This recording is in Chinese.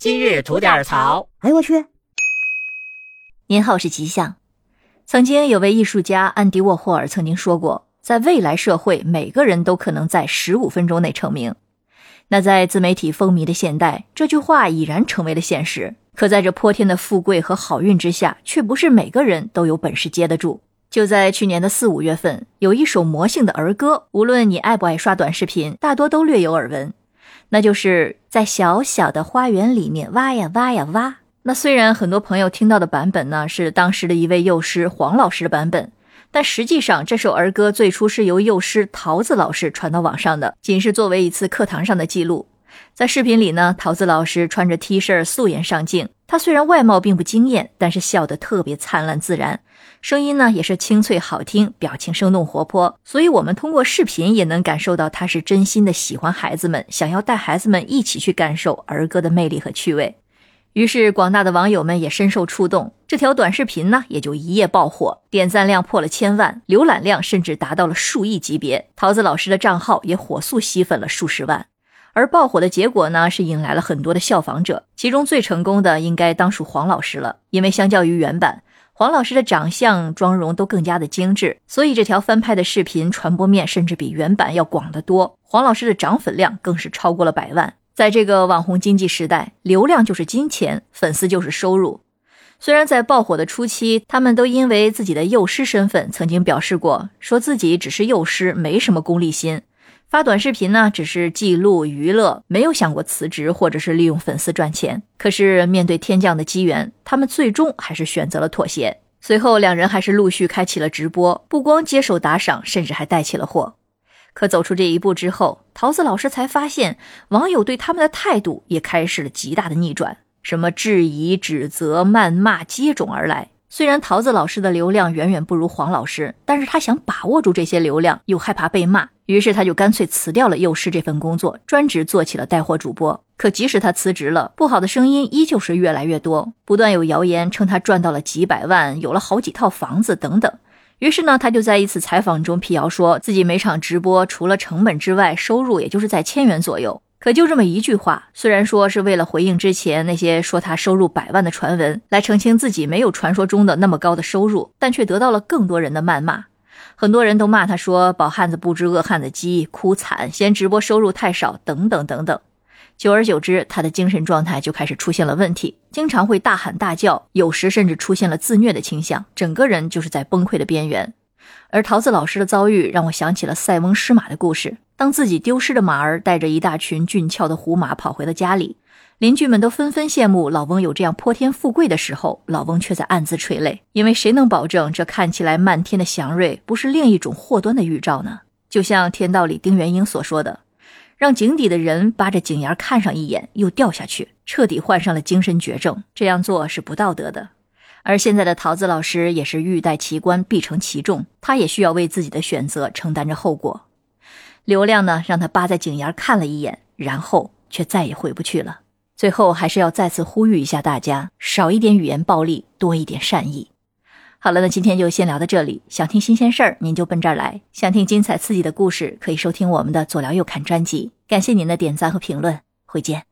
今日吐点槽。哎呦我去！您好是吉祥。曾经有位艺术家安迪沃霍尔曾经说过，在未来社会，每个人都可能在十五分钟内成名。那在自媒体风靡的现代，这句话已然成为了现实。可在这泼天的富贵和好运之下，却不是每个人都有本事接得住。就在去年的四五月份，有一首魔性的儿歌，无论你爱不爱刷短视频，大多都略有耳闻。那就是在小小的花园里面挖呀挖呀挖。那虽然很多朋友听到的版本呢是当时的一位幼师黄老师的版本，但实际上这首儿歌最初是由幼师桃子老师传到网上的，仅是作为一次课堂上的记录。在视频里呢，桃子老师穿着 T 恤素颜上镜。她虽然外貌并不惊艳，但是笑得特别灿烂自然，声音呢也是清脆好听，表情生动活泼。所以，我们通过视频也能感受到她是真心的喜欢孩子们，想要带孩子们一起去感受儿歌的魅力和趣味。于是，广大的网友们也深受触动，这条短视频呢也就一夜爆火，点赞量破了千万，浏览量甚至达到了数亿级别。桃子老师的账号也火速吸粉了数十万。而爆火的结果呢，是引来了很多的效仿者，其中最成功的应该当属黄老师了。因为相较于原版，黄老师的长相、妆容都更加的精致，所以这条翻拍的视频传播面甚至比原版要广得多。黄老师的涨粉量更是超过了百万。在这个网红经济时代，流量就是金钱，粉丝就是收入。虽然在爆火的初期，他们都因为自己的幼师身份，曾经表示过，说自己只是幼师，没什么功利心。发短视频呢，只是记录娱乐，没有想过辞职或者是利用粉丝赚钱。可是面对天降的机缘，他们最终还是选择了妥协。随后两人还是陆续开启了直播，不光接受打赏，甚至还带起了货。可走出这一步之后，桃子老师才发现，网友对他们的态度也开始了极大的逆转，什么质疑、指责、谩骂接踵而来。虽然桃子老师的流量远远不如黄老师，但是他想把握住这些流量，又害怕被骂，于是他就干脆辞掉了幼师这份工作，专职做起了带货主播。可即使他辞职了，不好的声音依旧是越来越多，不断有谣言称他赚到了几百万，有了好几套房子等等。于是呢，他就在一次采访中辟谣，说自己每场直播除了成本之外，收入也就是在千元左右。可就这么一句话，虽然说是为了回应之前那些说他收入百万的传闻，来澄清自己没有传说中的那么高的收入，但却得到了更多人的谩骂。很多人都骂他说“饱汉子不知饿汉子饥”，哭惨，嫌直播收入太少，等等等等。久而久之，他的精神状态就开始出现了问题，经常会大喊大叫，有时甚至出现了自虐的倾向，整个人就是在崩溃的边缘。而桃子老师的遭遇让我想起了塞翁失马的故事。当自己丢失的马儿带着一大群俊俏的胡马跑回了家里，邻居们都纷纷羡慕老翁有这样泼天富贵的时候，老翁却在暗自垂泪，因为谁能保证这看起来漫天的祥瑞不是另一种祸端的预兆呢？就像《天道》里丁元英所说的：“让井底的人扒着井沿看上一眼，又掉下去，彻底患上了精神绝症，这样做是不道德的。”而现在的桃子老师也是欲戴其冠，必承其重，他也需要为自己的选择承担着后果。流量呢，让他扒在井沿看了一眼，然后却再也回不去了。最后还是要再次呼吁一下大家，少一点语言暴力，多一点善意。好了，那今天就先聊到这里。想听新鲜事儿，您就奔这儿来；想听精彩刺激的故事，可以收听我们的左聊右侃专辑。感谢您的点赞和评论，回见。